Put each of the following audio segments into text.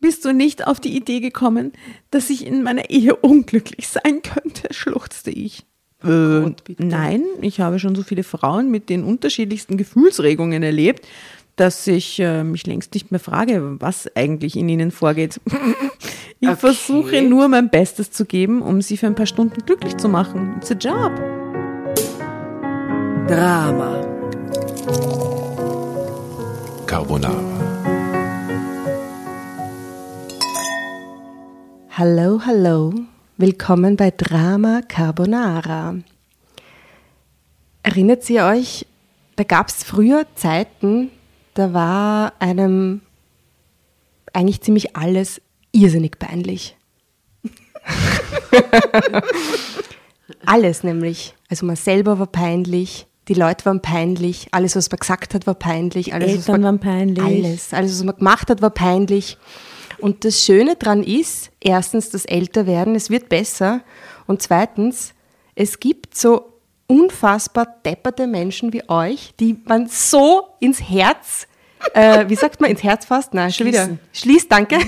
Bist du nicht auf die Idee gekommen, dass ich in meiner Ehe unglücklich sein könnte? schluchzte ich. Äh, nein, ich habe schon so viele Frauen mit den unterschiedlichsten Gefühlsregungen erlebt, dass ich äh, mich längst nicht mehr frage, was eigentlich in ihnen vorgeht. ich Okay. versuche nur mein Bestes zu geben, um sie für ein paar Stunden glücklich zu machen. It's a job. Drama. Carbonara. Hallo, hallo. Willkommen bei Drama Carbonara. Erinnert ihr euch, da gab es früher Zeiten, da war einem eigentlich ziemlich alles irrsinnig peinlich. alles nämlich. Also man selber war peinlich, die Leute waren peinlich, alles, was man gesagt hat, war peinlich. Alles, was Eltern man, waren peinlich. Alles, alles, was man gemacht hat, war peinlich. Und das Schöne dran ist, erstens, das Älterwerden, es wird besser. Und zweitens, es gibt so unfassbar depperte Menschen wie euch, die man so ins Herz, äh, wie sagt man, ins Herz fasst? Nein, schon wieder. Schließt, danke.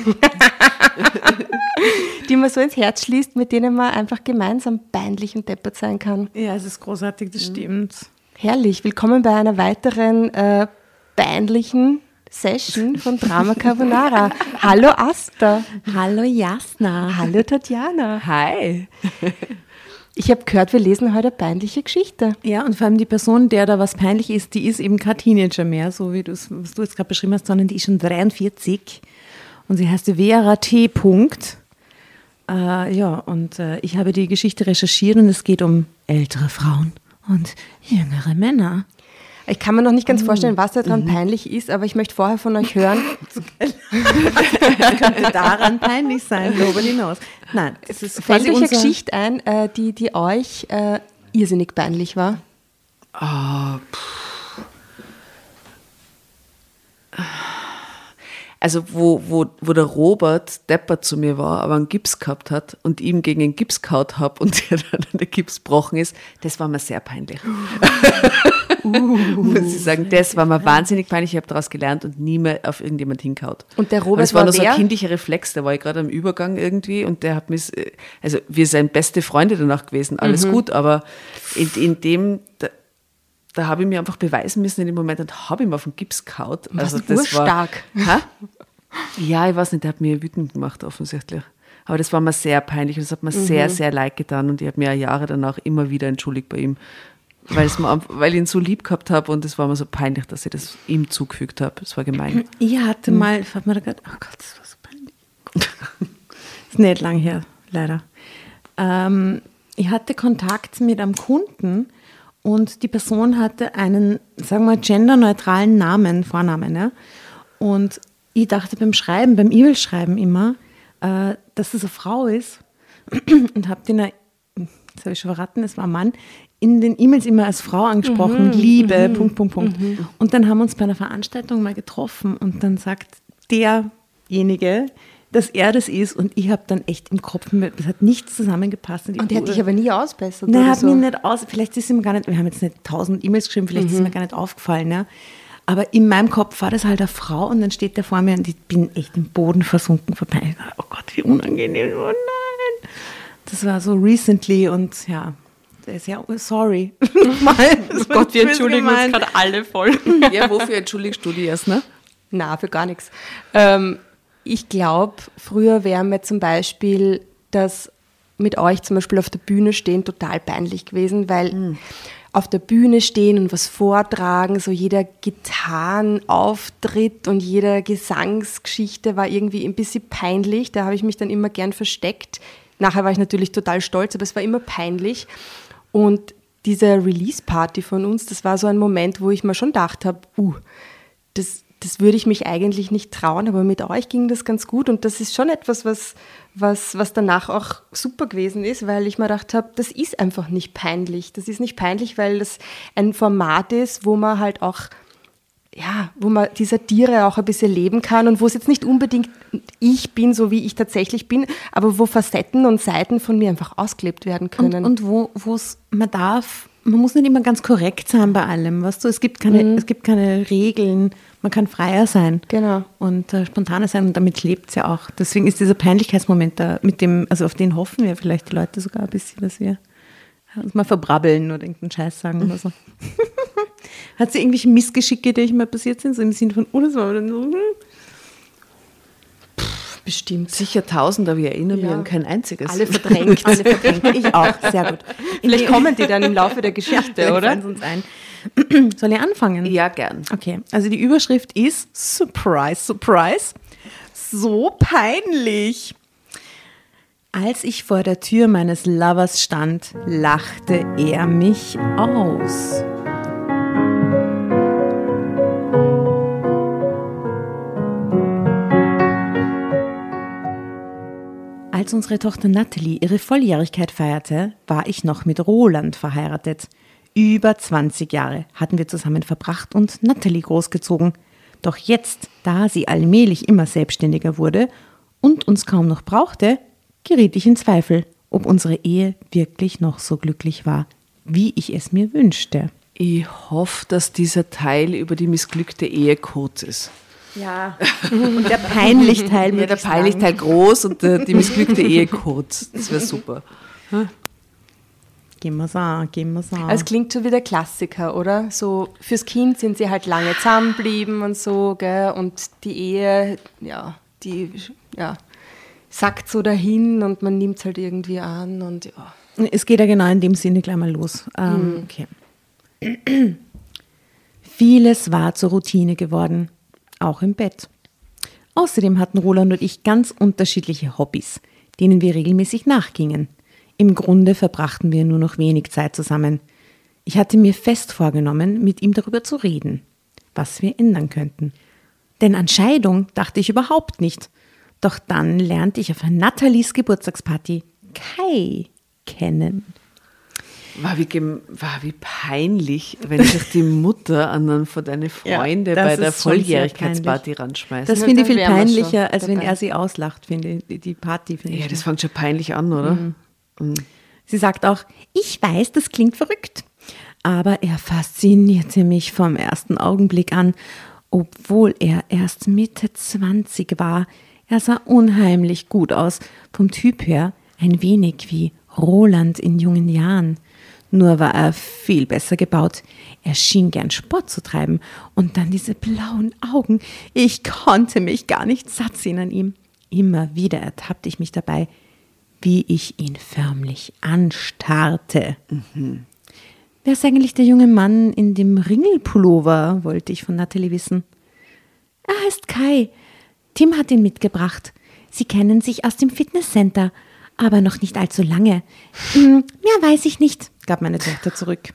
die man so ins Herz schließt, mit denen man einfach gemeinsam peinlich und deppert sein kann. Ja, es ist großartig, das stimmt. Herrlich, willkommen bei einer weiteren äh, peinlichen Session von Drama Carbonara. Hallo Asta. Hallo Jasna. Hallo Tatjana. Hi. Ich habe gehört, wir lesen heute eine peinliche Geschichte. Ja, und vor allem die Person, der da was peinlich ist, die ist eben kein Teenager mehr, so wie du es, du jetzt gerade beschrieben hast, sondern die ist schon 43 und sie heißt Vera T. Punkt. Äh, ja, und äh, ich habe die Geschichte recherchiert und es geht um ältere Frauen und jüngere Männer. Ich kann mir noch nicht ganz vorstellen, was daran peinlich ist, aber ich möchte vorher von euch hören. Könnte daran peinlich sein, darüber hinaus. Nein, es ist Fällt euch eine Geschichte ein, äh, die, die euch äh, irrsinnig peinlich war? Ah, pff. Also wo, wo, wo der Robert Deppert zu mir war, aber einen Gips gehabt hat und ihm gegen den Gips gehaut habe und der dann der Gips gebrochen ist, das war mir sehr peinlich. Muss ich sagen, das war mir wahnsinnig peinlich. Ich habe daraus gelernt und nie mehr auf irgendjemand hingehaut. Und der Robert es war war nur so ein kindlicher Reflex, da war ich gerade am Übergang irgendwie und der hat mich, äh, also wir sind beste Freunde danach gewesen, alles Mhm. gut, aber in, in dem, da, habe ich mir einfach beweisen müssen in dem Moment und habe ihm auf den Gips gehaut. Also Warst urstark. War? Ja, ich weiß nicht, der hat mir wütend gemacht offensichtlich. Aber das war mir sehr peinlich und das hat mir Mhm. sehr, sehr leid getan und ich habe mir Jahre danach immer wieder entschuldigt bei ihm. Weil, es mir, weil ich ihn so lieb gehabt habe und es war mir so peinlich, dass ich das ihm zugefügt habe. Es war gemein. Ich hatte mal, ich hab mir da gedacht, oh Gott, das war so peinlich. ist nicht lang her, leider. Ähm, ich hatte Kontakt mit einem Kunden und die Person hatte einen, sagen wir, genderneutralen Namen, Vornamen. Ja? Und ich dachte beim Schreiben, beim E-Mail-Schreiben immer, äh, dass es eine Frau ist und habe den, jetzt habe ich schon verraten, es war ein Mann, in den E-Mails immer als Frau angesprochen, mit Liebe, Punkt, Punkt, Punkt. Und dann haben wir uns bei einer Veranstaltung mal getroffen und dann sagt derjenige, dass er das ist und ich habe dann echt im Kopf, es hat nichts zusammengepasst. Und der hat dich aber nie ausbessert. Nein, hat so. mir nicht aus, vielleicht ist ihm gar nicht, wir haben jetzt nicht tausend E-Mails geschrieben, vielleicht ist mir gar nicht aufgefallen, ja. Aber in meinem Kopf war das halt eine Frau und dann steht der vor mir und ich bin echt im Boden versunken vorbei. Oh Gott, wie unangenehm, oh nein. Das war so recently und ja, Sehr, sorry. Mal, Oh Gott, wir entschuldigen uns gemeint. gerade alle voll. Ja, wofür entschuldigst du dich erst, ne? Na, für gar nichts. Ähm, ich glaube, früher wäre mir zum Beispiel das mit euch zum Beispiel auf der Bühne stehen total peinlich gewesen, weil auf der Bühne stehen und was vortragen, so jeder Gitarrenauftritt und jeder Gesangsgeschichte war irgendwie ein bisschen peinlich. Da habe ich mich dann immer gern versteckt. Nachher war ich natürlich total stolz, aber es war immer peinlich. Und diese Release-Party von uns, das war so ein Moment, wo ich mir schon gedacht habe, uh, das, das würde ich mich eigentlich nicht trauen, aber mit euch ging das ganz gut und das ist schon etwas, was, was, was danach auch super gewesen ist, weil ich mir gedacht habe, das ist einfach nicht peinlich. Das ist nicht peinlich, weil das ein Format ist, wo man halt auch, ja, wo man die Satire auch ein bisschen leben kann und wo es jetzt nicht unbedingt ich bin, so wie ich tatsächlich bin, aber wo Facetten und Seiten von mir einfach ausgelebt werden Und, können. und wo es, man darf, man muss nicht immer ganz korrekt sein bei allem, weißt du, es gibt keine, es gibt keine Regeln, man kann freier sein. Genau. Und äh, spontaner sein und damit lebt es ja auch. Deswegen ist dieser Peinlichkeitsmoment da, mit dem, also auf den hoffen wir vielleicht die Leute sogar ein bisschen, dass wir uns mal verbrabbeln oder irgendeinen Scheiß sagen oder so. Hat sie irgendwelche Missgeschicke, die euch mal passiert sind, so im Sinne von, oh, das war dann so, hm. bestimmt. Sicher tausend, aber ich erinnere mich Ja. an kein einziges. Alle verdrängt. alle verdrängt. Ich auch, sehr gut. Vielleicht kommen die dann im Laufe der Geschichte, oder? uns ein. Soll ich anfangen? Ja, gern. Okay, also die Überschrift ist Surprise, Surprise. So peinlich. Als ich vor der Tür meines Lovers stand, lachte er mich aus. Als unsere Tochter Natalie ihre Volljährigkeit feierte, war ich noch mit Roland verheiratet. Über 20 Jahre hatten wir zusammen verbracht und Natalie großgezogen. Doch jetzt, da sie allmählich immer selbstständiger wurde und uns kaum noch brauchte, geriet ich in Zweifel, ob unsere Ehe wirklich noch so glücklich war, wie ich es mir wünschte. Ich hoffe, dass dieser Teil über die missglückte Ehe kurz ist. Ja, und der peinlich Teil Ja, der peinlich Teil groß und der, die missglückte Ehe kurz. Das wäre super. Gehen wir's an, gehen wir's an. Also es klingt so wie der Klassiker, oder? So fürs Kind sind sie halt lange zusammenblieben und so, gell? Und die Ehe, ja, die ja, sackt so dahin und man nimmt es halt irgendwie an und ja. Es geht ja genau in dem Sinne gleich mal los. Ähm, okay. Vieles war zur Routine geworden, auch im Bett. Außerdem hatten Roland und ich ganz unterschiedliche Hobbys, denen wir regelmäßig nachgingen. Im Grunde verbrachten wir nur noch wenig Zeit zusammen. Ich hatte mir fest vorgenommen, mit ihm darüber zu reden, was wir ändern könnten. Denn an Scheidung dachte ich überhaupt nicht. Doch dann lernte ich auf Nathalies Geburtstagsparty Kai kennen. War wie, gem- war wie peinlich, wenn sich die Mutter an einen von deinen Ja, Freunden das bei der Volljährigkeitsparty ranschmeißt. Das finde ich dann viel peinlicher, als wenn er sie auslacht, finde ich. Die- Die Party finde ich. ja, das fängt schon peinlich an, oder? Sie sagt auch, ich weiß, das klingt verrückt. Aber er faszinierte mich vom ersten Augenblick an, obwohl er erst Mitte 20 war. Er sah unheimlich gut aus, vom Typ her ein wenig wie Roland in jungen Jahren. Nur war er viel besser gebaut. Er schien gern Sport zu treiben. Und dann diese blauen Augen. Ich konnte mich gar nicht satt sehen an ihm. Immer wieder ertappte ich mich dabei, wie ich ihn förmlich anstarrte. Wer ist eigentlich der junge Mann in dem Ringelpullover, wollte ich von Natalie wissen. Er heißt Kai. Tim hat ihn mitgebracht. Sie kennen sich aus dem Fitnesscenter, aber noch nicht allzu lange. Hm, mehr weiß ich nicht, gab meine Tochter zurück.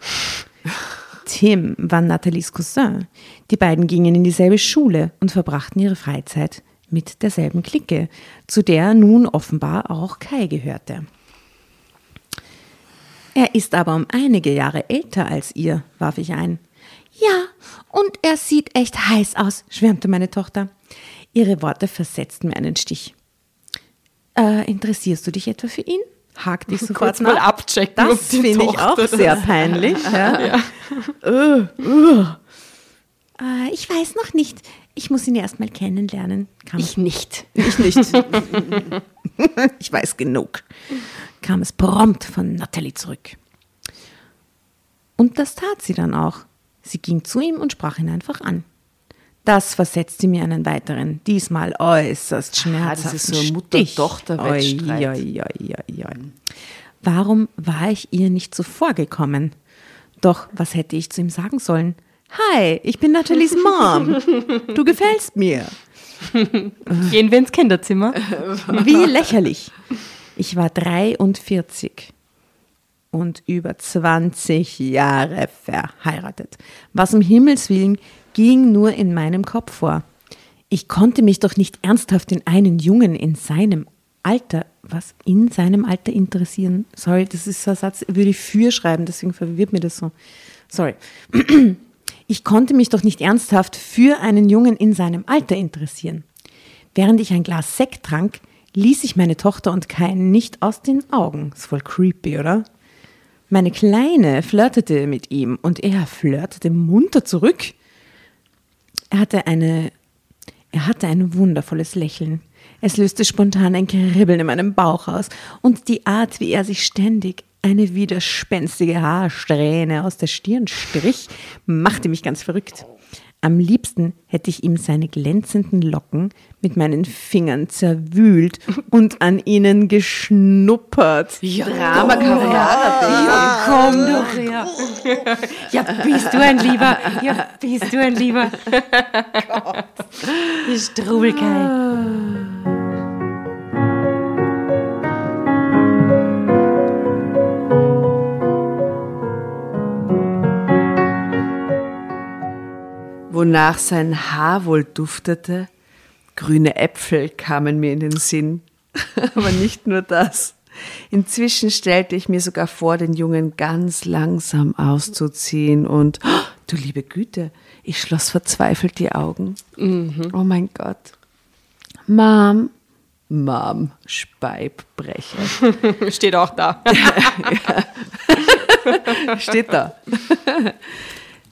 Tim war Nathalies Cousin. Die beiden gingen in dieselbe Schule und verbrachten ihre Freizeit mit derselben Clique, zu der nun offenbar auch Kai gehörte. Er ist aber um einige Jahre älter als ihr, warf ich ein. Ja, und er sieht echt heiß aus, schwärmte meine Tochter. Ihre Worte versetzten mir einen Stich. Äh, interessierst du dich etwa für ihn? hakte ich sofort Kurz mal nach. abchecken, ob Das finde ich auch sehr peinlich. Ja. Äh, äh. Äh, ich weiß noch nicht. Ich muss ihn erst mal kennenlernen. Kam Ich nicht. ich nicht. ich weiß genug. Kam es prompt von Natalie zurück. Und das tat sie dann auch. Sie ging zu ihm und sprach ihn einfach an. Das versetzte mir einen weiteren, diesmal äußerst schmerzhaften das ist so. Mutter-Tochter-Wettstreit. Warum war ich ihr nicht zuvor gekommen? Doch was hätte ich zu ihm sagen sollen? Hi, ich bin Nathalies Mom. Du gefällst mir. Gehen wir ins Kinderzimmer. Wie lächerlich. Ich war 43 und über 20 Jahre verheiratet. Was um Himmels Willen ging nur in meinem Kopf vor. Ich konnte mich doch nicht ernsthaft in einen Jungen in seinem Alter, was in seinem Alter interessieren. Sorry, das ist so ein Satz, würde ich für schreiben, deswegen verwirrt mir das so. Sorry. Ich konnte mich doch nicht ernsthaft für einen Jungen in seinem Alter interessieren. Während ich ein Glas Sekt trank, ließ ich meine Tochter und Kain nicht aus den Augen. Ist voll creepy, oder? Meine Kleine flirtete mit ihm und er flirtete munter zurück. Er hatte eine, er hatte ein wundervolles Lächeln. Es löste spontan ein Kribbeln in meinem Bauch aus und die Art, wie er sich ständig eine widerspenstige Haarsträhne aus der Stirn strich, machte mich ganz verrückt. Am liebsten hätte ich ihm seine glänzenden Locken mit meinen Fingern zerwühlt und an ihnen geschnuppert. Drama Carbonara. Ja, komm doch her. Ja, bist du ein Lieber. Ja, bist du ein Lieber. Die Strubelkei. Wonach sein Haar wohl duftete, grüne Äpfel kamen mir in den Sinn. Aber nicht nur das. Inzwischen stellte ich mir sogar vor, den Jungen ganz langsam auszuziehen und, oh, du liebe Güte, ich schloss verzweifelt die Augen. Oh mein Gott. Mom, Mom, Speibbrecher. Steht auch da. Steht da.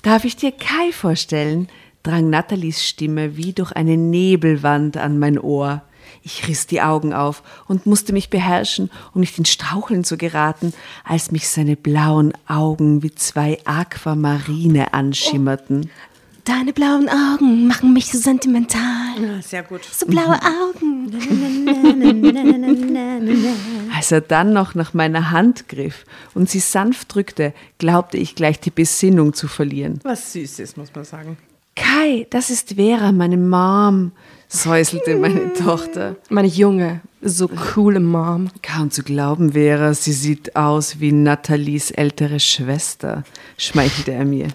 Darf ich dir Kai vorstellen? drang Nathalies Stimme wie durch eine Nebelwand an mein Ohr. Ich riss die Augen auf und musste mich beherrschen, um nicht in Straucheln zu geraten, als mich seine blauen Augen wie zwei Aquamarine anschimmerten. Deine blauen Augen machen mich so sentimental. Sehr gut. So blaue Augen. Als er dann noch nach meiner Hand griff und sie sanft drückte, glaubte ich gleich die Besinnung zu verlieren. Was Süßes, muss man sagen. Kai, das ist Vera, meine Mom, säuselte meine Tochter. Meine junge, so coole Mom. Kaum zu glauben, Vera, sie sieht aus wie Nathalies ältere Schwester, schmeichelte er mir.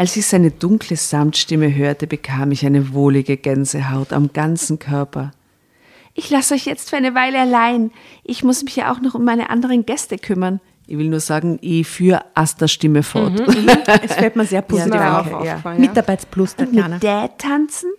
Als ich seine dunkle Samtstimme hörte, bekam ich eine wohlige Gänsehaut am ganzen Körper. Ich lasse euch jetzt für eine Weile allein. Ich muss mich ja auch noch um meine anderen Gäste kümmern. Ich will nur sagen, ich führe Astas Stimme fort. Es fällt mir sehr positiv Ja, auf. danke, ja. Mitarbeitsplus, Tatjana. Mit Dad tanzen?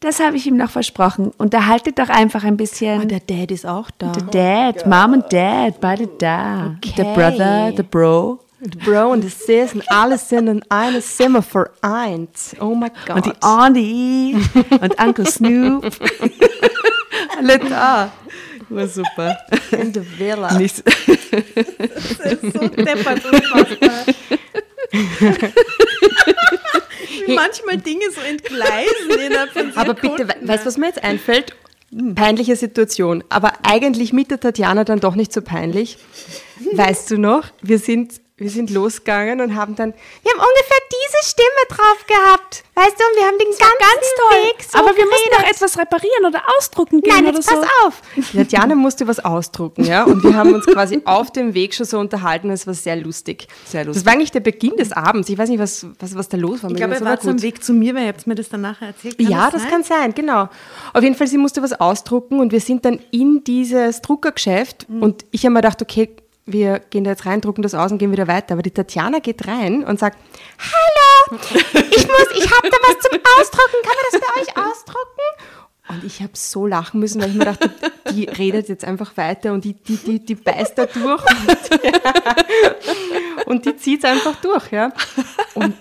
Das habe ich ihm noch versprochen. Unterhaltet doch einfach ein bisschen. Oh, der Dad ist auch da. Der Dad, Mom und Dad, beide da. Okay. Der Brother, der Bro. Bro und der Sis und alle sind in einem Zimmer vereint. Oh mein Gott. Und die Auntie und Uncle Snoop. Alle da. War super. in der Villa. Nichts. so deppert unfassbar. Wie manchmal Dinge so entgleisen innerhalb von Aber bitte, we weißt du, was mir jetzt einfällt? Peinliche Situation. Aber eigentlich mit der Tatjana dann doch nicht so peinlich. Weißt du noch, wir sind, wir sind losgegangen und haben dann, wir haben ungefähr diese Stimme drauf gehabt. Weißt du, und wir haben den ganzen Weg so Aber wir mussten geredet. doch etwas reparieren oder ausdrucken gehen Nein, oder jetzt so. pass auf. Die Tatjana musste was ausdrucken, ja, und wir haben uns quasi auf dem Weg schon so unterhalten. Es war sehr lustig. Sehr lustig. Das war eigentlich der Beginn des Abends. Ich weiß nicht, was, was, was da los war. Ich glaube, er war zum. Weg zu mir, weil ihr habt mir das dann nachher erzählt. Kann ja, das, sein? kann sein, genau. Auf jeden Fall, sie musste was ausdrucken und wir sind dann in dieses Druckergeschäft und ich habe mir gedacht, okay, wir gehen da jetzt rein, drucken das aus und gehen wieder weiter. Aber die Tatjana geht rein und sagt, hallo, ich muss, ich habe da was zum Ausdrucken, kann man das bei euch ausdrucken? Und ich habe so lachen müssen, weil ich mir dachte, die redet jetzt einfach weiter und die, die, die, die beißt da durch und, und die zieht es einfach durch, ja. Und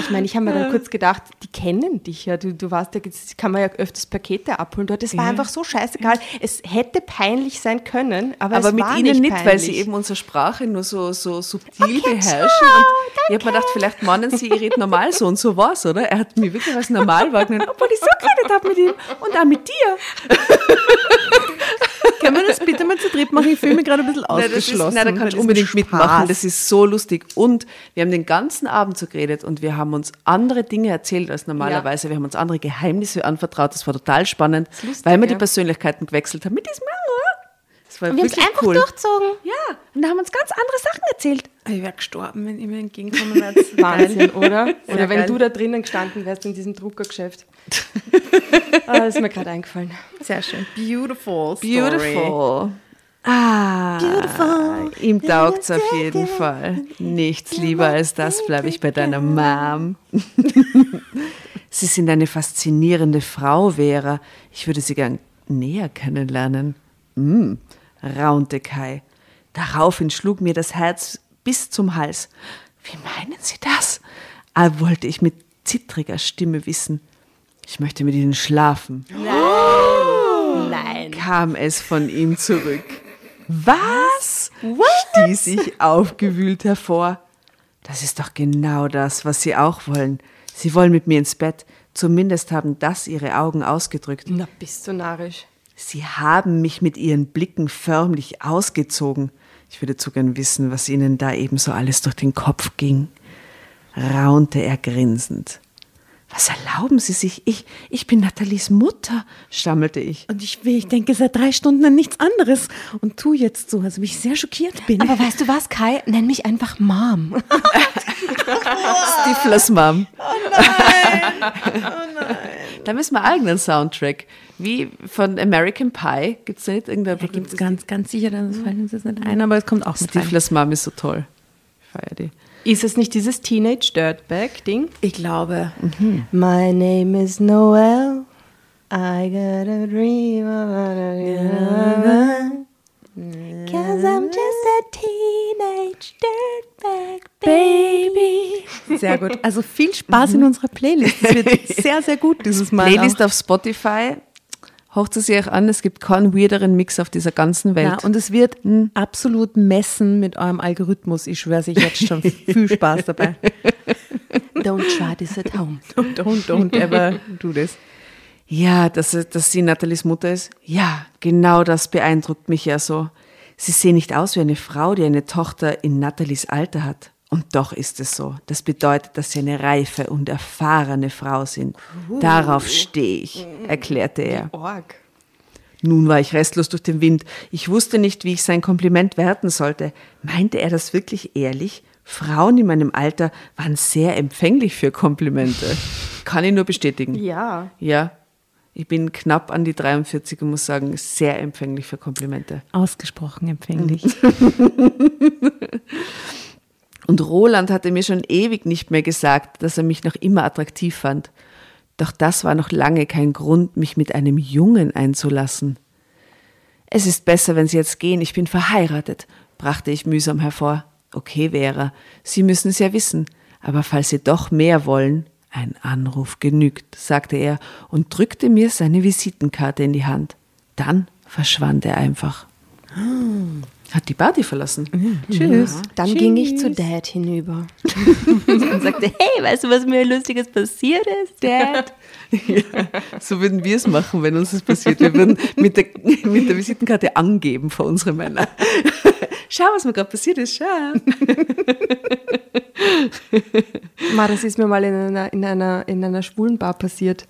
Ich meine, ich habe mir dann kurz gedacht, die kennen dich ja. Du, du warst ja, jetzt kann man ja öfters Pakete abholen dort. Es war einfach so scheißegal. Es hätte peinlich sein können, aber, Aber es mit war ihnen nicht, nicht, peinlich. weil sie eben unsere Sprache nur so, so subtil beherrschen. Und ich habe mir gedacht, vielleicht meinen sie, ich rede normal so und so war's, oder? Er hat mich wirklich als normal wahrgenommen, obwohl ich so geredet habe mit ihm und auch mit dir. Können wir das bitte mal zu dritt machen? Ich fühle mich gerade ein bisschen ausgeschlossen. nein, da kannst du unbedingt mitmachen. Das ist so lustig. Und wir haben den ganzen Abend so geredet und wir haben uns andere Dinge erzählt als normalerweise. Wir haben uns andere Geheimnisse anvertraut. Das war total spannend, lustig, weil wir die ja. Persönlichkeiten gewechselt haben. Mit diesem Das war Und wir haben es einfach cool. durchzogen. Ja, und da haben uns ganz andere Sachen erzählt. Ich wäre gestorben, wenn ihr mir entgegenkommen wärt. Wahnsinn, oder? Sehr Oder wenn geil. du da drinnen gestanden wärst in diesem Druckergeschäft. ah, das ist mir gerade eingefallen. Sehr schön. Beautiful. Story. Beautiful. Ah, Beautiful. ihm taugt's auf jeden Fall. Nichts lieber als das, bleibe ich bei deiner Mom. Sie sind eine faszinierende Frau, Vera. Ich würde Sie gern näher kennenlernen. Hm, raunte Kai. Daraufhin schlug mir das Herz bis zum Hals. Wie meinen Sie das? Ah, wollte ich mit zittriger Stimme wissen. Ich möchte mit Ihnen schlafen Nein. kam es von ihm zurück. Was? stieß ich aufgewühlt hervor. Das ist doch genau das, was Sie auch wollen. Sie wollen mit mir ins Bett. Zumindest haben das Ihre Augen ausgedrückt. Na, bist du narrisch. Sie haben mich mit Ihren Blicken förmlich ausgezogen. Ich würde zu gern wissen, was Ihnen da eben so alles durch den Kopf ging. Raunte er grinsend. Was erlauben Sie sich? Ich, ich bin Nathalies Mutter, stammelte ich. Und ich, ich denke seit drei Stunden an nichts anderes und tu jetzt so, als ob ich sehr schockiert bin. Aber weißt du was, Kai? Nenn mich einfach Mom. Stiflers Mom. Oh nein! oh nein! Da müssen wir eigenen Soundtrack. Wie von American Pie. Gibt es da nicht irgendein da gibt es ganz, ganz sicher, das fällt uns jetzt nicht ein, aber es kommt auch mit. Stiflers Mom ist so toll. Ich feiere die. Ist es nicht dieses Teenage Dirtbag-Ding? Ich glaube, My name is Noel. I got a dream about Cause I'm just a teenage dirtbag baby. sehr gut. Also viel Spaß in unserer Playlist. Es wird sehr, sehr gut dieses Mal. Playlist auch. auf Spotify. Hocht es euch an, es gibt keinen weirderen Mix auf dieser ganzen Welt. Ja, und es wird absolut messen mit eurem Algorithmus. Ich schwöre sich jetzt schon viel Spaß dabei. Don't try this at home. Don't, don't ever do this. Ja, dass, dass sie Nathalies Mutter ist. Ja, genau das beeindruckt mich ja so. Sie sehen nicht aus wie eine Frau, die eine Tochter in Nathalies Alter hat. Und doch ist es so. Das bedeutet, dass sie eine reife und erfahrene Frau sind. Darauf stehe ich, erklärte er. Org. Nun war ich restlos durch den Wind. Ich wusste nicht, wie ich sein Kompliment werten sollte. Meinte er das wirklich ehrlich? Frauen in meinem Alter waren sehr empfänglich für Komplimente. Kann ich nur bestätigen. Ja. Ja, ich bin knapp an die 43 und muss sagen, sehr empfänglich für Komplimente. Ausgesprochen empfänglich. Und Roland hatte mir schon ewig nicht mehr gesagt, dass er mich noch immer attraktiv fand. Doch das war noch lange kein Grund, mich mit einem Jungen einzulassen. Es ist besser, wenn Sie jetzt gehen, ich bin verheiratet, brachte ich mühsam hervor. Okay, Vera, Sie müssen es ja wissen, aber falls Sie doch mehr wollen, ein Anruf genügt, sagte er und drückte mir seine Visitenkarte in die Hand. Dann verschwand er einfach. Hat die Party verlassen. Tschüss. Dann ging ich zu Dad hinüber und sagte, hey, weißt du, was mir Lustiges passiert ist, Dad? Ja, so würden wir es machen, wenn uns das passiert. Wir würden mit der, mit der Visitenkarte angeben vor unsere Männer. Schau, was mir gerade passiert ist, schau. Ma, das ist mir mal in einer, in einer, in einer schwulen Bar passiert.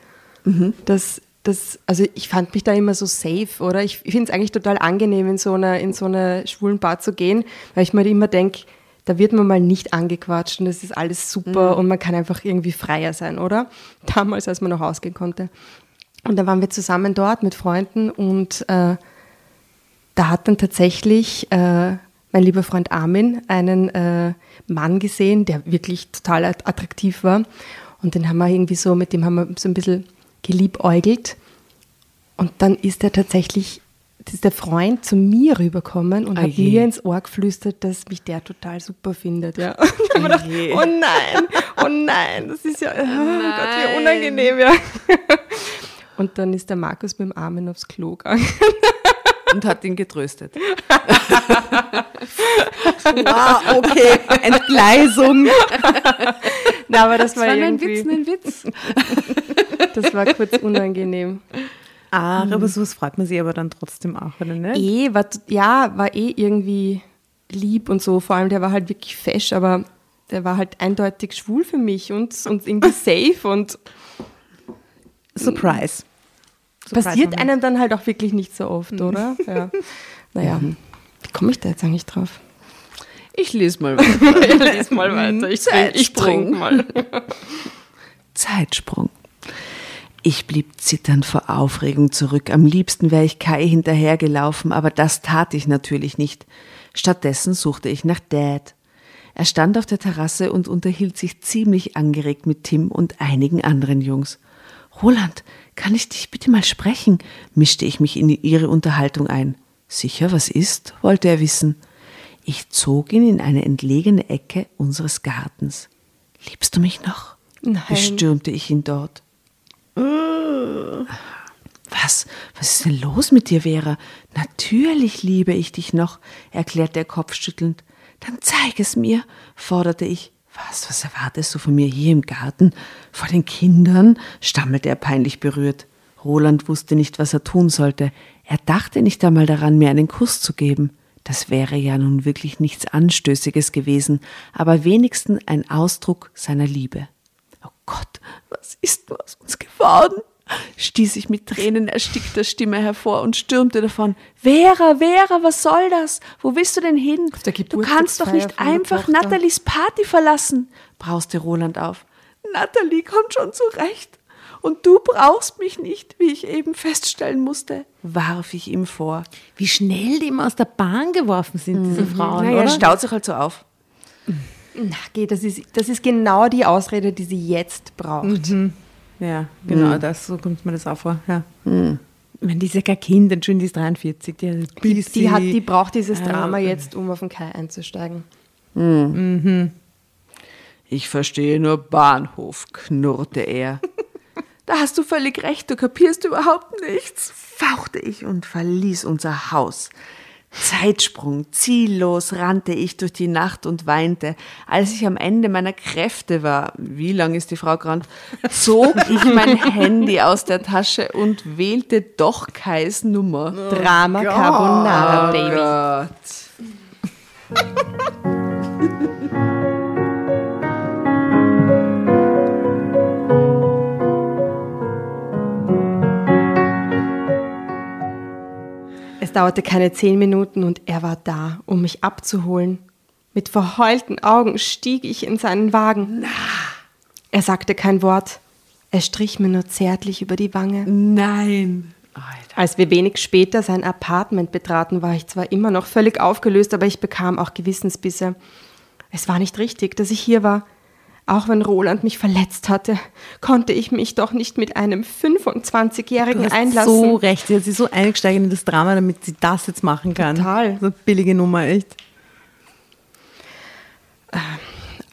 Das, das, also ich fand mich da immer so safe, oder? Ich finde es eigentlich total angenehm, in so einer, in so einer schwulen Bar zu gehen, weil ich mir immer denke, da wird man mal nicht angequatscht und das ist alles super und man kann einfach irgendwie freier sein, oder? Damals, als man noch ausgehen konnte. Und da waren wir zusammen dort mit Freunden und äh, da hat dann tatsächlich äh, mein lieber Freund Armin einen äh, Mann gesehen, der wirklich total att- attraktiv war. Und den haben wir irgendwie so, mit dem haben wir so ein bisschen geliebäugelt. Und dann ist er tatsächlich ist der Freund zu mir rüberkommen und Ah hat mir ins Ohr geflüstert, dass mich der total super findet. Ja. Und ich hab mir gedacht, je. oh nein, oh nein, das ist ja, oh Gott, wie unangenehm, ja. Und dann ist der Markus mit dem Armen aufs Klo gegangen. Und hat ihn getröstet. Ah, okay. Entgleisung. Na, aber das war, war nur ein Witz, ein Witz. das war kurz unangenehm. Ah, aber sowas freut man sich aber dann trotzdem auch, oder nicht? Eh, war, ja, war eh irgendwie lieb und so. Vor allem, der war halt wirklich fesch, aber der war halt eindeutig schwul für mich und, und irgendwie safe und Surprise. Passiert einem dann halt auch wirklich nicht so oft, oder? Ja. Naja, wie komme ich da jetzt eigentlich drauf? Ich lese mal weiter. Lies mal weiter, ich ich trink mal. Zeitsprung. Ich blieb zitternd vor Aufregung zurück. Am liebsten wäre ich Kai hinterhergelaufen, aber das tat ich natürlich nicht. Stattdessen suchte ich nach Dad. Er stand auf der Terrasse und unterhielt sich ziemlich angeregt mit Tim und einigen anderen Jungs. Roland, kann ich dich bitte mal sprechen? mischte ich mich in ihre Unterhaltung ein. Sicher, was ist? wollte er wissen. Ich zog ihn in eine entlegene Ecke unseres Gartens. Liebst du mich noch? Nein. bestürmte ich ihn dort. Was? Was ist denn los mit dir, Vera? Natürlich liebe ich dich noch, erklärte er kopfschüttelnd. Dann zeig es mir, forderte ich. Was, was erwartest du von mir hier im Garten? Vor den Kindern? stammelte er peinlich berührt. Roland wusste nicht, was er tun sollte. Er dachte nicht einmal daran, mir einen Kuss zu geben. Das wäre ja nun wirklich nichts Anstößiges gewesen, aber wenigstens ein Ausdruck seiner Liebe. Oh Gott, was ist nur aus uns geworden? Stieß ich mit Tränen erstickter Stimme hervor und stürmte davon. Vera, Vera, was soll das? Wo willst du denn hin? Du kannst doch nicht einfach. Nathalies Party verlassen, brauste Roland auf. Natalie kommt schon zurecht. Und du brauchst mich nicht, wie ich eben feststellen musste, warf ich ihm vor. Wie schnell die immer aus der Bahn geworfen sind, diese Frauen, Naja, oder? staut sich halt so auf. Na, geh, das ist, das ist genau die Ausrede, die sie jetzt braucht. Ja, genau, das, so kommt mir das auch vor. Ja. Ich meine, die ist ja kein Kind, schön, die ist 43. Die, hat Die, die, hat, die braucht dieses Ja. Drama jetzt, um auf den Kai einzusteigen. Ich verstehe nur Bahnhof, knurrte er. Da hast du völlig recht, du kapierst überhaupt nichts, fauchte ich und verließ unser Haus. Zeitsprung, ziellos rannte ich durch die Nacht und weinte. Als ich am Ende meiner Kräfte war, wie lang ist die Frau gerannt, zog ich mein Handy aus der Tasche und wählte doch Kais Nummer. Drama Carbonara, Baby. dauerte keine zehn Minuten und er war da, um mich abzuholen. Mit verheulten Augen stieg ich in seinen Wagen. Er sagte kein Wort. Er strich mir nur zärtlich über die Wange. Nein. Alter. Als wir wenig später sein Apartment betraten, war ich zwar immer noch völlig aufgelöst, aber ich bekam auch Gewissensbisse. Es war nicht richtig, dass ich hier war. Auch wenn Roland mich verletzt hatte, konnte ich mich doch nicht mit einem Du 25-Jährigen hast einlassen. so recht. Sie hat sich so eingesteigert in das Drama, damit sie das jetzt machen kann. Total. So eine billige Nummer, echt.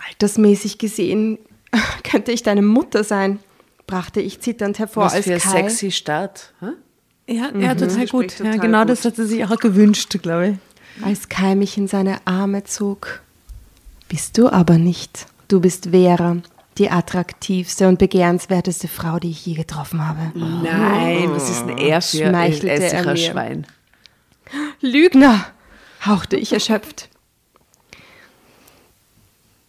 Altersmäßig gesehen könnte ich deine Mutter sein, brachte ich zitternd hervor, Was als für ein Kai sexy Start. Hä? Ja, ja total gut. Spricht ja, total genau gut. das hat sie sich auch gewünscht, glaube ich. als Kai mich in seine Arme zog. Bist du aber nicht. Du bist Vera, die attraktivste und begehrenswerteste Frau, die ich je getroffen habe. Nein, was ist er für ein er. Schwein? Lügner, hauchte ich erschöpft.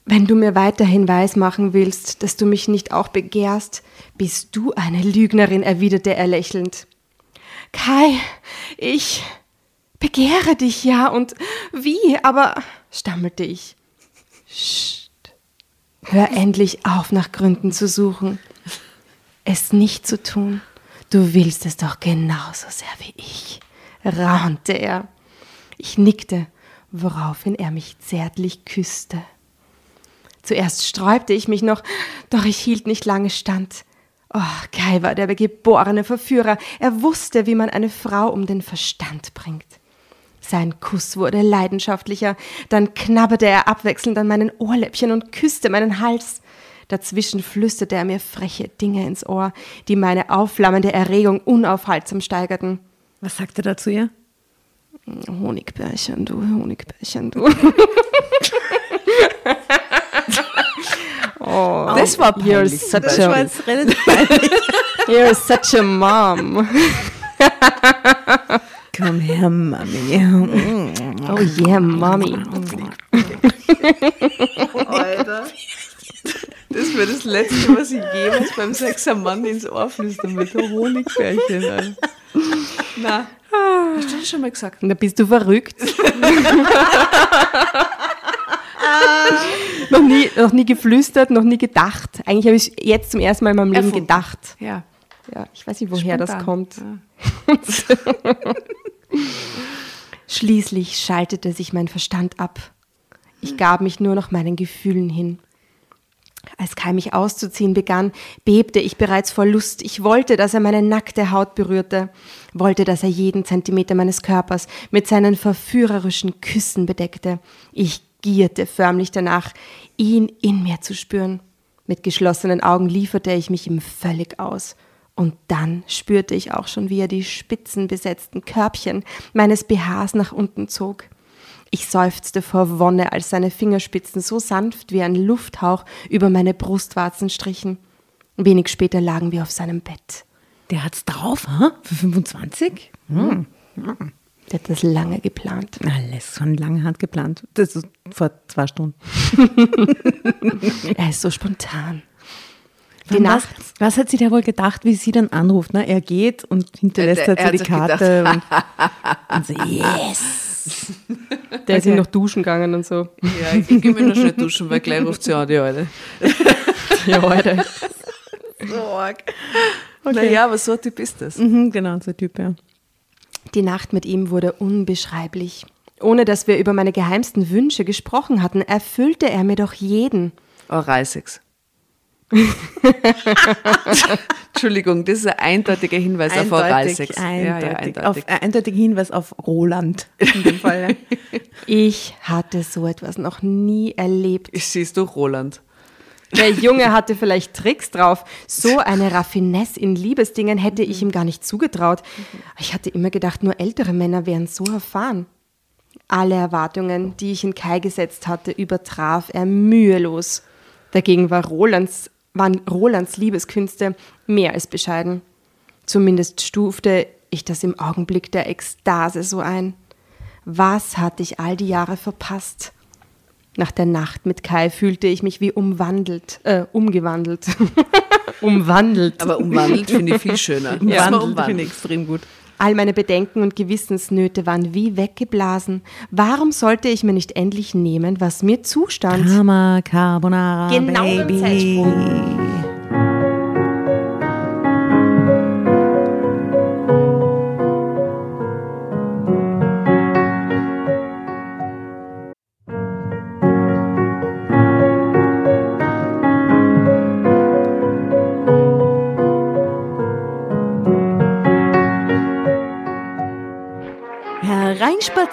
Wenn du mir weiterhin weismachen willst, dass du mich nicht auch begehrst, bist du eine Lügnerin, erwiderte er lächelnd. Kai, ich begehre dich ja und wie, aber stammelte ich. Psst. Hör endlich auf, nach Gründen zu suchen. Es nicht zu tun. Du willst es doch genauso sehr wie ich, raunte er. Ich nickte, woraufhin er mich zärtlich küsste. Zuerst sträubte ich mich noch, doch ich hielt nicht lange stand. Oh, Kai war der geborene Verführer. Er wusste, wie man eine Frau um den Verstand bringt. Sein Kuss wurde leidenschaftlicher, dann knabberte er abwechselnd an meinen Ohrläppchen und küsste meinen Hals. Dazwischen flüsterte er mir freche Dinge ins Ohr, die meine aufflammende Erregung unaufhaltsam steigerten. Was sagt er dazu ihr? Honigbärchen, du, Honigbärchen, du. oh, Das war you're peinlich. such Das a, war jetzt relativ peinlich. you're such a mom. Komm her, Mami. Oh yeah, mommy. Alter. Das wäre das Letzte, was ich jemals beim Sex am Mann ins Ohr flüstern mit der Honigbärchen. Alter. Na, hast du das schon mal gesagt? Da bist du verrückt. noch, nie, noch nie geflüstert, noch nie gedacht. Eigentlich habe ich jetzt zum ersten Mal in meinem Leben Erfunden. gedacht. Ja. Ja, ich weiß nicht, woher das Spontan. kommt. Ja. Schließlich schaltete sich mein Verstand ab. Ich gab mich nur noch meinen Gefühlen hin. Als Kai mich auszuziehen begann, bebte ich bereits vor Lust. Ich wollte, dass er meine nackte Haut berührte, wollte, dass er jeden Zentimeter meines Körpers mit seinen verführerischen Küssen bedeckte. Ich gierte förmlich danach, ihn in mir zu spüren. Mit geschlossenen Augen lieferte ich mich ihm völlig aus. Und dann spürte ich auch schon, wie er die spitzenbesetzten Körbchen meines BHs nach unten zog. Ich seufzte vor Wonne, als seine Fingerspitzen so sanft wie ein Lufthauch über meine Brustwarzen strichen. Wenig später lagen wir auf seinem Bett. Der hat's drauf, ha? Für 25? Hm. Der hat das lange geplant. Alles von langer Hand geplant. Das ist vor zwei Stunden. Er ist so spontan. Die Die Nacht, was, was hat sie da wohl gedacht, wie sie dann anruft? Ne? Er geht und hinterlässt halt er so die Karte. Und, und so, yes. der ist ihm noch duschen gegangen und so. Ja, ich gehe mir noch schnell duschen, weil gleich ruft sie an, die Alte. Ja, Alter. Naja, aber so ein Typ ist das. Mhm, genau, so ein Typ, ja. Die Nacht mit ihm wurde unbeschreiblich. Ohne dass wir über meine geheimsten Wünsche gesprochen hatten, erfüllte er mir doch jeden. Oralsex. Entschuldigung, das ist ein eindeutiger Hinweis auf Oralsex. eindeutig, Ja, ja, eindeutig. eindeutig. Auf, eindeutiger Hinweis auf Roland. In dem Fall. Ich hatte so etwas noch nie erlebt. Ich siehst du, Roland. Der Junge hatte vielleicht Tricks drauf. So eine Raffinesse in Liebesdingen hätte ich ihm gar nicht zugetraut. Ich hatte immer gedacht, nur ältere Männer wären so erfahren. Alle Erwartungen, die ich in Kai gesetzt hatte, übertraf er mühelos. Dagegen war Rolands, waren Rolands Liebeskünste mehr als bescheiden. Zumindest stufte ich das im Augenblick der Ekstase so ein. Was hatte ich all die Jahre verpasst? Nach der Nacht mit Kai fühlte ich mich wie umwandelt, äh, umgewandelt. umwandelt. Aber umwandelt finde ich viel schöner. Lass mal Umwandelt finde ich extrem gut. All meine Bedenken und Gewissensnöte waren wie weggeblasen. Warum sollte ich mir nicht endlich nehmen, was mir zustand? Drama Carbonara, Genau Baby. Zeitsprung.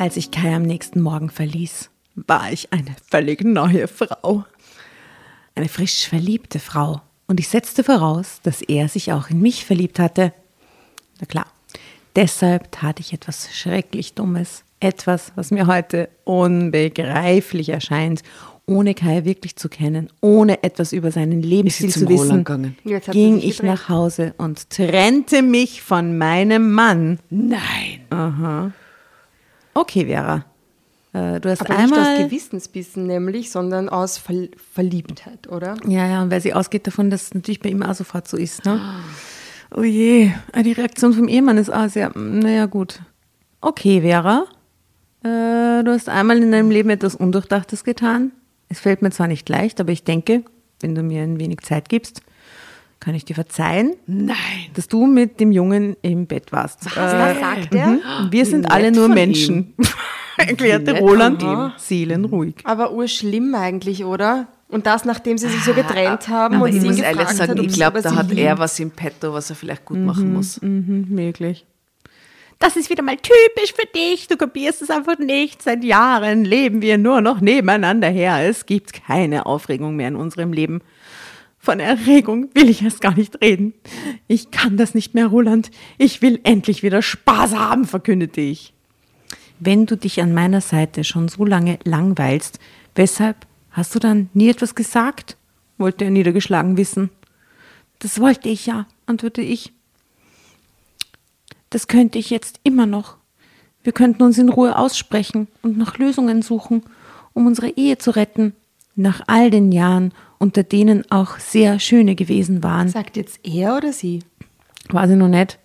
Als ich Kai am nächsten Morgen verließ, war ich eine völlig neue Frau. Eine frisch verliebte Frau und ich setzte voraus, dass er sich auch in mich verliebt hatte. Na klar, deshalb tat ich etwas schrecklich Dummes. Etwas, was mir heute unbegreiflich erscheint, ohne Kai wirklich zu kennen, ohne etwas über seinen Lebensstil zu wissen, ging ich gedreht. nach Hause und trennte mich von meinem Mann. Nein. Okay, Vera. Äh, du hast Aber nicht aus einmal. Gewissensbissen nämlich, sondern aus Ver Verliebtheit, oder? Ja, ja, und weil sie ausgeht davon, dass es natürlich bei ihm auch sofort so ist. Ne? Oh je, äh, die Reaktion vom Ehemann ist auch sehr, naja, gut. Okay, Vera, äh, du hast einmal in deinem Leben etwas Undurchdachtes getan. Es fällt mir zwar nicht leicht, aber ich denke, wenn du mir ein wenig Zeit gibst, kann ich dir verzeihen, Nein. dass du mit dem Jungen im Bett warst. Was sagt er? Mhm. Wir sind nett alle nur Menschen, erklärte. Roland ihm seelenruhig. Aber urschlimm eigentlich, oder? Und das, nachdem sie sich so getrennt haben Aber und ich sie ihn muss gefragt ehrlich sagen, hat, ich glaube, da hat er was im Petto, was er vielleicht gut machen muss. Mhm, möglich. Das ist wieder mal typisch für dich. Du kapierst es einfach nicht. Seit Jahren leben wir nur noch nebeneinander her. Es gibt keine Aufregung mehr in unserem Leben. Von Erregung will ich erst gar nicht reden. Ich kann das nicht mehr, Roland. Ich will endlich wieder Spaß haben, verkündete ich. Wenn du dich an meiner Seite schon so lange langweilst, weshalb hast du dann nie etwas gesagt? wollte er niedergeschlagen wissen. Das wollte ich ja, antwortete ich. Das könnte ich jetzt immer noch. Wir könnten uns in Ruhe aussprechen und nach Lösungen suchen, um unsere Ehe zu retten. Nach all den Jahren, unter denen auch sehr schöne gewesen waren, Sagt jetzt er oder sie? war sie noch nicht,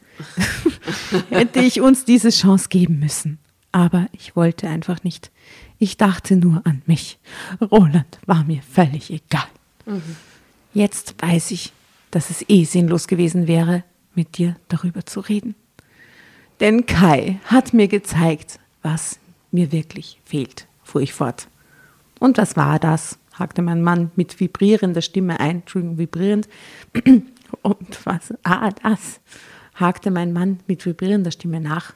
hätte ich uns diese Chance geben müssen. Aber ich wollte einfach nicht. Ich dachte nur an mich. Roland war mir völlig egal. Jetzt weiß ich, dass es eh sinnlos gewesen wäre, mit dir darüber zu reden. Denn Kai hat mir gezeigt, was mir wirklich fehlt, fuhr ich fort. Und was war das? Hakte mein Mann mit vibrierender Stimme ein, Entschuldigung, vibrierend. Und was? Ah, das, hakte mein Mann mit vibrierender Stimme nach.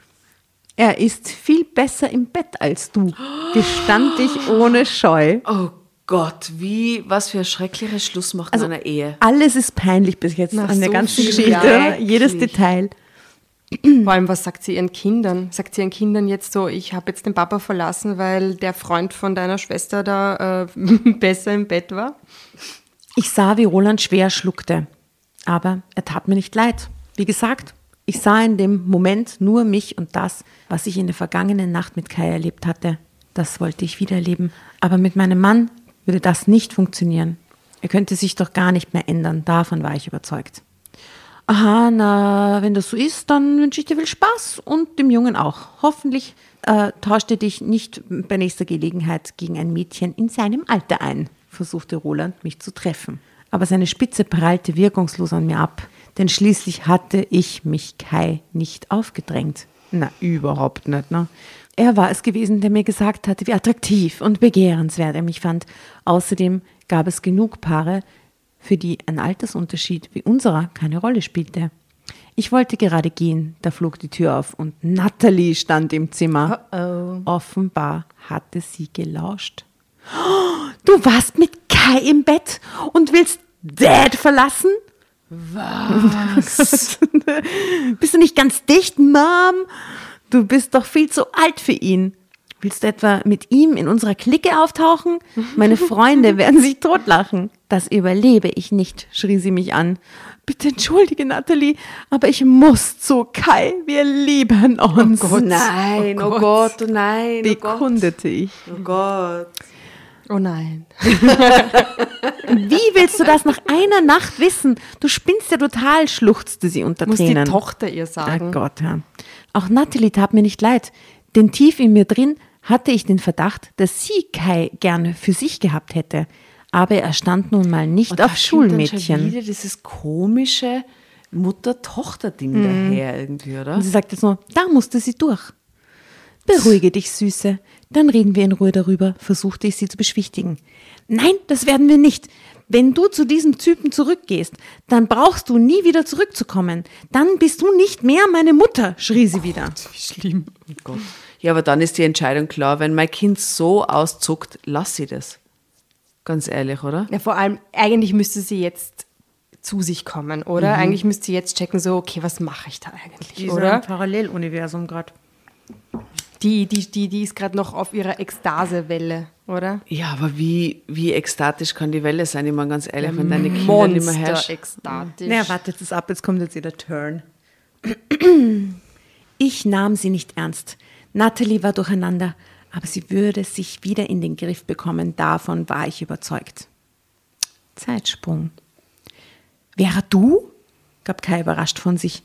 Er ist viel besser im Bett als du, gestand ich ohne Scheu. Oh Gott, wie, was für ein schrecklicher Schluss macht Also in einer Ehe. alles ist peinlich bis jetzt Nach an der so ganzen Geschichte, jedes Detail. Vor allem, was sagt sie ihren Kindern? Sagt sie ihren Kindern jetzt so, ich habe jetzt den Papa verlassen, weil der Freund von deiner Schwester da äh, besser im Bett war? Ich sah, wie Roland schwer schluckte. Aber er tat mir nicht leid. Wie gesagt, ich sah in dem Moment nur mich und das, was ich in der vergangenen Nacht mit Kai erlebt hatte. Das wollte ich wiedererleben. Aber mit meinem Mann würde das nicht funktionieren. Er könnte sich doch gar nicht mehr ändern. Davon war ich überzeugt. Aha, na, wenn das so ist, dann wünsche ich dir viel Spaß und dem Jungen auch. Hoffentlich äh, tauscht er dich nicht bei nächster Gelegenheit gegen ein Mädchen in seinem Alter ein, versuchte Roland, mich zu treffen. Aber seine Spitze prallte wirkungslos an mir ab, denn schließlich hatte ich mich Kai nicht aufgedrängt. Na, überhaupt nicht, ne? Er war es gewesen, der mir gesagt hatte, wie attraktiv und begehrenswert er mich fand. Außerdem gab es genug Paare, für die ein Altersunterschied wie unserer keine Rolle spielte. Ich wollte gerade gehen, da flog die Tür auf und Natalie stand im Zimmer. Offenbar hatte sie gelauscht. "Oh, Du warst mit Kai im Bett und willst Dad verlassen? Was? bist du nicht ganz dicht, Mom? Du bist doch viel zu alt für ihn. Willst du etwa mit ihm in unserer Clique auftauchen? Meine Freunde werden sich totlachen. Das überlebe ich nicht, schrie sie mich an. Bitte entschuldige, Natalie, aber ich muss zu Kai. Wir lieben uns. Nein, oh Gott, oh nein, oh Gott. bekundete ich. Oh Gott. Oh nein. Wie willst du das nach einer Nacht wissen? Du spinnst ja total, schluchzte sie unter Muss Tränen. die Tochter ihr sagen. Gott, ja. Auch Natalie tat mir nicht leid, denn tief in mir drin hatte ich den Verdacht, dass sie Kai gerne für sich gehabt hätte. Aber er stand nun mal nicht Und auf Schulmädchen. wieder dieses komische Mutter-Tochter-Ding daher irgendwie, oder? Und sie sagte so, da musste sie durch. Beruhige dich, Süße. Dann reden wir in Ruhe darüber, versuchte ich sie zu beschwichtigen. Nein, das werden wir nicht. Wenn du zu diesem Typen zurückgehst, dann brauchst du nie wieder zurückzukommen. Dann bist du nicht mehr meine Mutter, schrie sie wieder. Schlimm. Oh Gott. Ja, aber dann ist die Entscheidung klar, wenn mein Kind so auszuckt, lass sie das. Ganz ehrlich, oder? Ja, vor allem, eigentlich müsste sie jetzt zu sich kommen, oder? Eigentlich müsste sie jetzt checken, so, okay, was mache ich da eigentlich, oder? Paralleluniversum gerade. Die, die, die, die ist gerade noch auf ihrer Ekstasewelle, oder? Ja, aber wie, wie ekstatisch kann die Welle sein? Ich meine, ganz ehrlich, wenn deine Kinder nicht mehr herrschen. ekstatisch. Naja, wartet es ab, jetzt kommt jetzt wieder Turn. Ich nahm sie nicht ernst. Natalie war durcheinander, aber sie würde sich wieder in den Griff bekommen, davon war ich überzeugt. Zeitsprung. Wäre du? gab Kai überrascht von sich,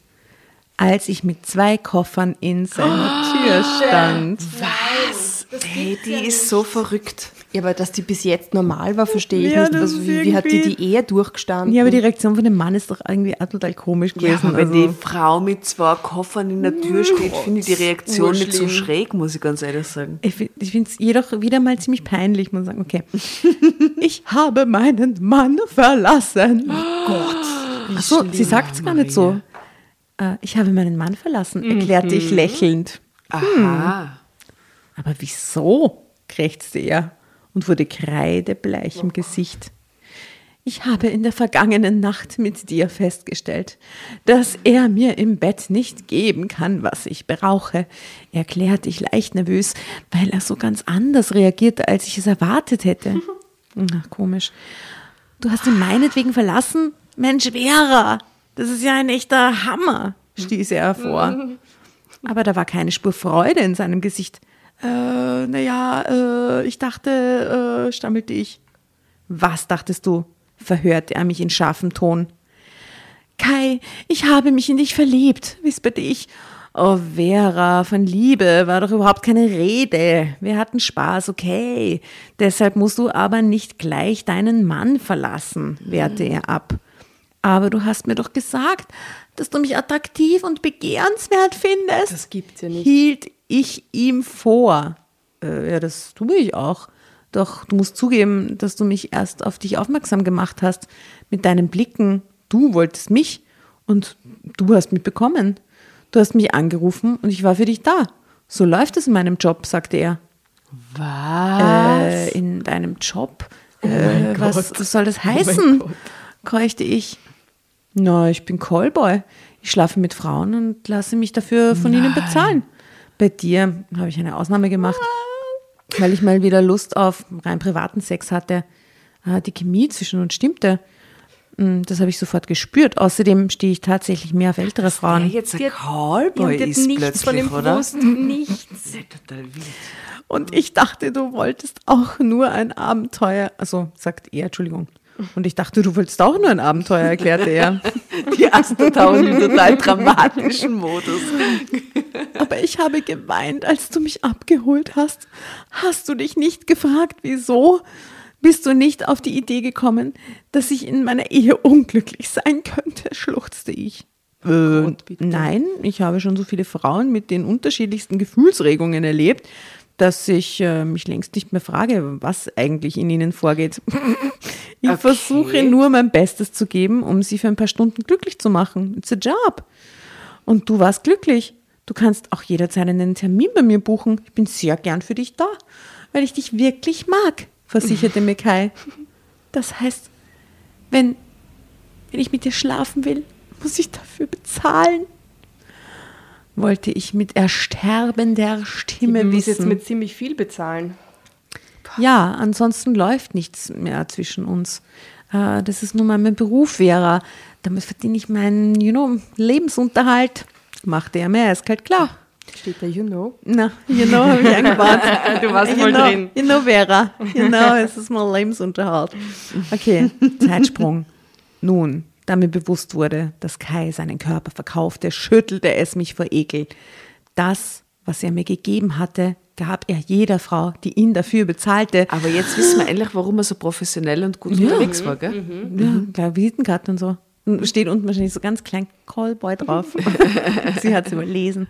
als ich mit zwei Koffern in seiner Tür stand. Was? Hey, die ist so verrückt. Ja, aber dass die bis jetzt normal war, verstehe ich Ja, nicht. ist wie, wie hat die die Ehe durchgestanden? Ja, aber die Reaktion von dem Mann ist doch irgendwie auch total komisch Ja, gewesen. aber wenn also, die Frau mit zwei Koffern in der Tür steht, finde ich die Reaktion nicht so schräg, muss ich ganz ehrlich sagen. ich fi- ich finde es jedoch wieder mal ziemlich peinlich, muss man sagen, okay. ich habe meinen Mann verlassen. Oh Gott. Ach so, sie sagt es gar nicht so. Äh, ich habe meinen Mann verlassen, erklärte ich lächelnd. Aha. Aber wieso? krächzte er und wurde kreidebleich im Gesicht. Ich habe in der vergangenen Nacht mit dir festgestellt, dass er mir im Bett nicht geben kann, was ich brauche, erklärte ich leicht nervös, weil er so ganz anders reagierte, als ich es erwartet hätte. Na, komisch. Du hast ihn meinetwegen verlassen? Mensch, Vera, das ist ja ein echter Hammer, stieß er hervor. Aber da war keine Spur Freude in seinem Gesicht. Äh, naja, äh, ich dachte, äh, stammelte ich. Was dachtest du? verhörte er mich in scharfem Ton. Kai, ich habe mich in dich verliebt, wisperte ich. Oh, Vera, von Liebe war doch überhaupt keine Rede. Wir hatten Spaß, okay. Deshalb musst du aber nicht gleich deinen Mann verlassen, wehrte er ab. Aber du hast mir doch gesagt, dass du mich attraktiv und begehrenswert findest. Das gibt's ja nicht. Hielt ich ihm vor. Äh, ja, das tue ich auch. Doch du musst zugeben, dass du mich erst auf dich aufmerksam gemacht hast. Mit deinen Blicken. Du wolltest mich und du hast mich bekommen. Du hast mich angerufen und ich war für dich da. So läuft es in meinem Job, sagte er. Was? Äh, in deinem Job? äh, was soll das heißen? keuchte ich. Na, ich bin Callboy. Ich schlafe mit Frauen und lasse mich dafür von ihnen bezahlen. Bei dir habe ich eine Ausnahme gemacht, weil ich mal wieder Lust auf rein privaten Sex hatte. Ah, Die Chemie zwischen uns stimmte. Mm, Das habe ich sofort gespürt. Außerdem stehe ich tatsächlich mehr auf ältere Der Frauen. jetzt ein Callboy die hat ist nichts plötzlich, von dem oder? Brust, nichts. Und ich dachte, du wolltest auch nur ein Abenteuer. Also, sagt er, Entschuldigung. Und ich dachte, du wolltest auch nur ein Abenteuer, erklärte er. Die Astronautin im total dramatischen Modus. Aber ich habe geweint, als du mich abgeholt hast. Hast du dich nicht gefragt, wieso? Bist du nicht auf die Idee gekommen, dass ich in meiner Ehe unglücklich sein könnte? schluchzte ich. Äh, nein, ich habe schon so viele Frauen mit den unterschiedlichsten Gefühlsregungen erlebt, dass ich äh, mich längst nicht mehr frage, was eigentlich in ihnen vorgeht. ich Okay. versuche nur mein Bestes zu geben, um sie für ein paar Stunden glücklich zu machen. It's a job. Und du warst glücklich. Du kannst auch jederzeit einen Termin bei mir buchen. Ich bin sehr gern für dich da, weil ich dich wirklich mag, versicherte mir Kai. Das heißt, wenn, wenn ich mit dir schlafen will, muss ich dafür bezahlen. Wollte ich mit ersterbender Stimme Man muss wissen. jetzt mit ziemlich viel bezahlen. Ja, ansonsten läuft nichts mehr zwischen uns. Äh, das ist nun mal mein Beruf, Vera. Damit verdiene ich meinen, you know, Lebensunterhalt. Machte er mir eiskalt klar. Steht da, you know. Na, you know, habe ich eingebaut. Du warst you voll know, drin. You know, Vera. You know, es ist mein Lebensunterhalt. Okay, Zeitsprung. Nun, da mir bewusst wurde, dass Kai seinen Körper verkaufte, schüttelte es mich vor Ekel. Das, was er mir gegeben hatte, gab er jeder Frau, die ihn dafür bezahlte. Aber jetzt wissen wir endlich, warum er so professionell und gut unterwegs war, gell? Ja, klar, Visitenkarte und so. Und Steht unten wahrscheinlich so ganz klein Callboy drauf. Sie hat es überlesen.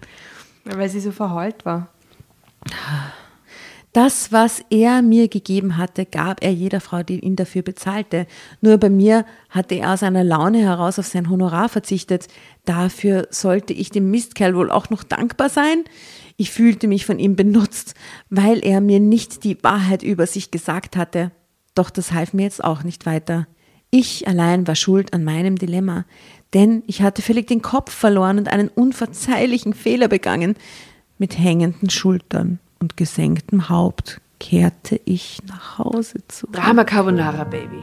Weil sie so verheult war. Das, was er mir gegeben hatte, gab er jeder Frau, die ihn dafür bezahlte. Nur bei mir hatte er aus einer Laune heraus auf sein Honorar verzichtet. Dafür sollte ich dem Mistkerl wohl auch noch dankbar sein. Ich fühlte mich von ihm benutzt, weil er mir nicht die Wahrheit über sich gesagt hatte. Doch das half mir jetzt auch nicht weiter. Ich allein war schuld an meinem Dilemma, denn ich hatte völlig den Kopf verloren und einen unverzeihlichen Fehler begangen. Mit hängenden Schultern und gesenktem Haupt kehrte ich nach Hause zurück. Drama Carbonara, Baby.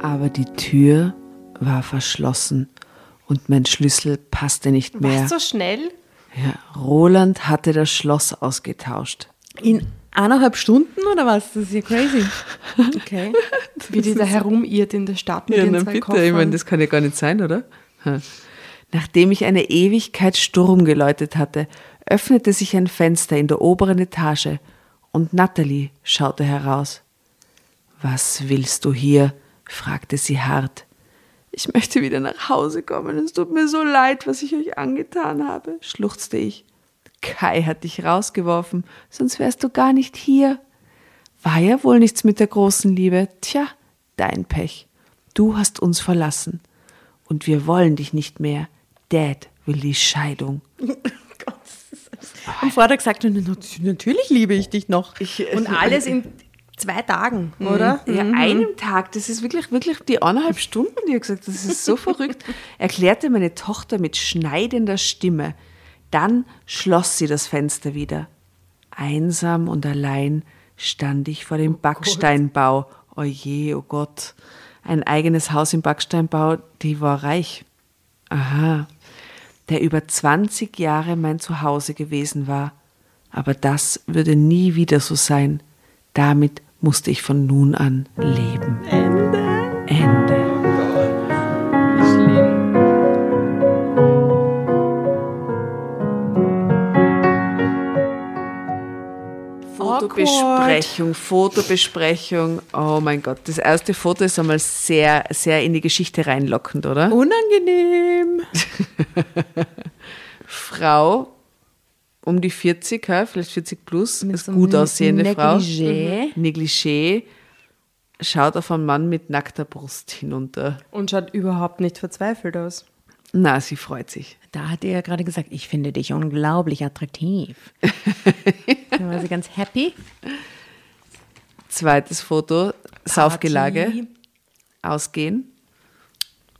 Aber die Tür war verschlossen und mein Schlüssel passte nicht mehr. Was so schnell? Ja, Roland hatte das Schloss ausgetauscht. In eineinhalb Stunden oder was? Das ist ja crazy. Okay. Wie die da herumirrt in der Stadt mit Ja, den na zwei bitte, Koffern. ich meine, das kann ja gar nicht sein, oder? Nachdem ich eine Ewigkeit Sturm geläutet hatte, öffnete sich ein Fenster in der oberen Etage und Natalie schaute heraus. Was willst du hier? fragte sie hart. Ich möchte wieder nach Hause kommen. Es tut mir so leid, was ich euch angetan habe, schluchzte ich. Kai hat dich rausgeworfen, sonst wärst du gar nicht hier. War ja wohl nichts mit der großen Liebe. Tja, dein Pech. Du hast uns verlassen. Und wir wollen dich nicht mehr. Dad will die Scheidung. Am Vortag sagte er, natürlich liebe ich dich noch. Und alles in zwei Tagen, oder? Ja, einem Tag, das ist wirklich, wirklich die eineinhalb Stunden, die er gesagt hat, das ist so verrückt, erklärte meine Tochter mit schneidender Stimme. Dann schloss sie das Fenster wieder. Einsam und allein stand ich vor dem Backsteinbau. Oh je, oh Gott. Ein eigenes Haus im Backsteinbau, die war reich. Aha. Der über 20 Jahre mein Zuhause gewesen war. Aber das würde nie wieder so sein. Damit musste ich von nun an leben. Ende. Ende. Fotobesprechung, Fotobesprechung. Oh mein Gott, das erste Foto ist einmal sehr, sehr in die Geschichte reinlockend, oder? Unangenehm. Frau um die 40, ja, vielleicht 40 plus, ist so gut aussehende Negligé. Frau. Negligé. Schaut auf einen Mann mit nackter Brust hinunter. Und schaut überhaupt nicht verzweifelt aus. Na, sie freut sich. Da hat er ja gerade gesagt, ich finde dich unglaublich attraktiv. da war sie ganz happy. Zweites Foto, Saufgelage, ausgehen.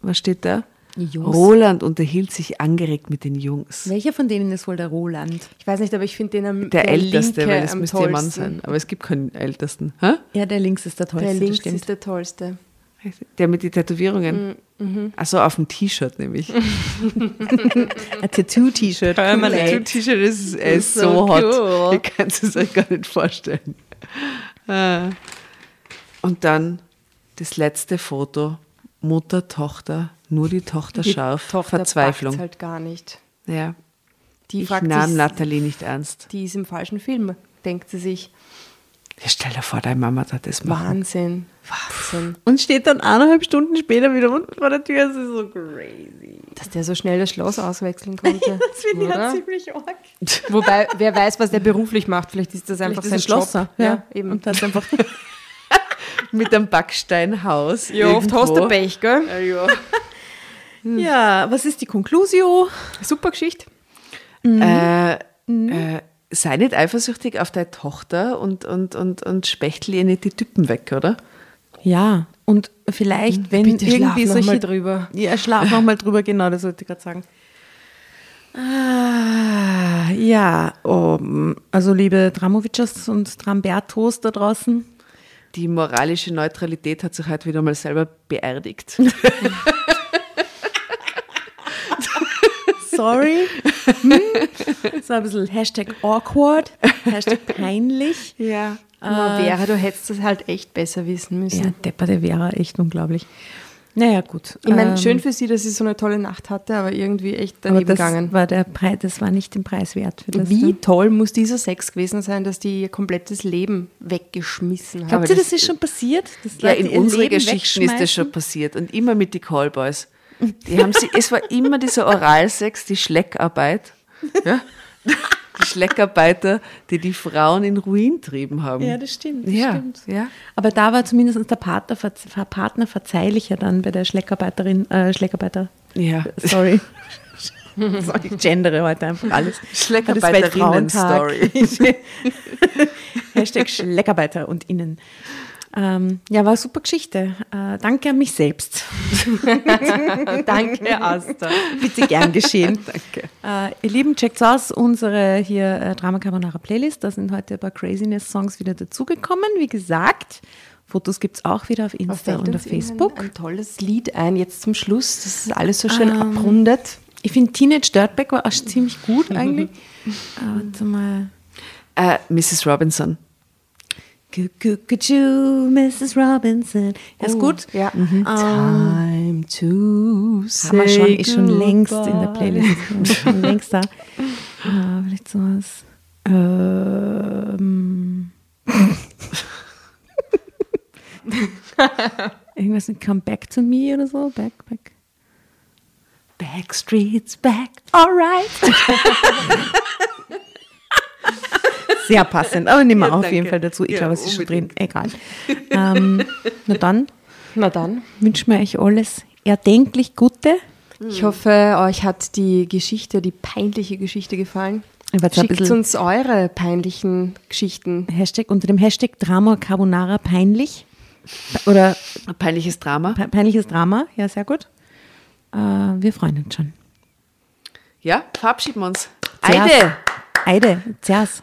Was steht da? Jungs. Roland unterhielt sich angeregt mit den Jungs. Welcher von denen ist wohl der Roland? Ich weiß nicht, aber ich finde den am Der, Älteste, Linke weil es müsste ihr Mann tollsten. sein. Aber es gibt keinen Ältesten. Hä? Ja, der links ist der tollste, Der links ist der tollste. Der mit den Tätowierungen. Mhm, Achso, auf dem T-Shirt nämlich. Ein Tattoo-T-Shirt. Tattoo-T-Shirt ist, ist so, so hot. cool. Ihr könnt es euch gar nicht vorstellen. Ah. Und dann das letzte Foto. Mutter, Tochter, nur die Tochter Die scharf. Tochter Verzweiflung. halt gar nicht. Ja. Die ich nahm Nathalie nicht ernst. die ist im falschen Film, denkt sie sich. Ja, stell dir vor, deine Mama hat das machen. Wahnsinn. Wahnsinn. Und steht dann eineinhalb Stunden später wieder unten vor der Tür. Das ist so crazy. Dass der so schnell das Schloss auswechseln konnte. Das finde ich ja ziemlich arg. Wobei, wer weiß, was der beruflich macht. Vielleicht ist das einfach Vielleicht sein er Job. Schlosser. Ja, eben. Und hat einfach Mit einem Backsteinhaus. ja, oft hast du irgendwo. Pech, gell? Ja, ja. Ja, was ist die Conclusio? Super Geschichte. Äh, äh, sei nicht eifersüchtig auf deine Tochter und, und, und, und spechtel ihr nicht die Typen weg, oder? Ja, und vielleicht, wenn Bitte schlaf irgendwie noch solche... mal drüber. Ja, schlaf noch mal drüber, genau, das wollte ich gerade sagen. Ah, ja, oh, also liebe Dramovicers und Drambertos da draußen, Die moralische Neutralität hat sich heute wieder mal selber beerdigt. sorry. Hm? So ein bisschen Hashtag awkward, Hashtag peinlich. ja. Aber Vera, du hättest das halt echt besser wissen müssen. Ja, depperte wäre echt unglaublich. Naja, gut. Ich meine, Ähm, schön für sie, dass sie so eine tolle Nacht hatte, aber irgendwie echt aber daneben das gegangen. war der Preis, das war nicht den Preis wert für das. Wie ne? toll muss dieser Sex gewesen sein, dass die ihr komplettes Leben weggeschmissen hat. Glaubt ihr, das- das ist schon passiert? Ja, in Leben Geschichten ist das schon passiert. Und immer mit den Callboys. Die haben sie, es war immer dieser Oralsex, die Schleckarbeit. Ja? Die Schleckarbeiter, die die Frauen in Ruin trieben haben. Ja, das stimmt. Das Ja, stimmt. ja. Aber da war zumindest der Partner, Partner verzeihlicher dann bei der Schleckarbeiterin, äh, Schleckarbeiter. Ja. Sorry. So, ich gendere heute einfach alles. Schleckerbeiterinnen-Story. Hashtag Schleckarbeiter und Innen. Ähm, ja, war eine super Geschichte. Äh, danke an mich selbst. Danke, Asta. Bitte gern geschehen. danke. Äh, ihr Lieben, checkt aus unsere hier äh, Drama Carbonara Playlist. Da sind heute ein paar Craziness-Songs wieder dazugekommen. Wie gesagt, Fotos gibt es auch wieder auf Insta und auf Facebook. Ein tolles Lied ein, jetzt zum Schluss. Das ist alles so schön abrundet. Ich finde Teenage Dirtbag war auch ziemlich gut eigentlich. äh, warte mal. Äh, Mrs. Robinson. Cuckoo, Mrs. Robinson. Ja, ist gut. Ja. Ähm, Time to haben wir schon, ist schon längst in der Playlist. Ist schon längst da. Ah, vielleicht sowas. Ähm. Irgendwas mit Come Back to Me oder so. Back, back. Backstreet's back. Alright. Sehr passend, aber nehmen wir auf jeden Fall dazu. Ich Ja, glaube, es ist schon drin. Egal. Ähm, na dann Na dann. wünschen wir euch alles erdenklich Gute. Ich hoffe, euch hat die Geschichte, die peinliche Geschichte gefallen. Schickt uns eure peinlichen Geschichten. Hashtag unter dem Hashtag Drama Carbonara peinlich. Oder Ein peinliches Drama. pe- peinliches Drama. Ja, sehr gut. Äh, wir freuen uns schon. Ja, verabschieden wir uns. Eide! Eide, Zers,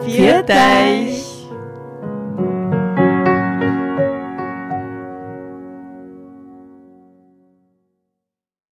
Viert euch!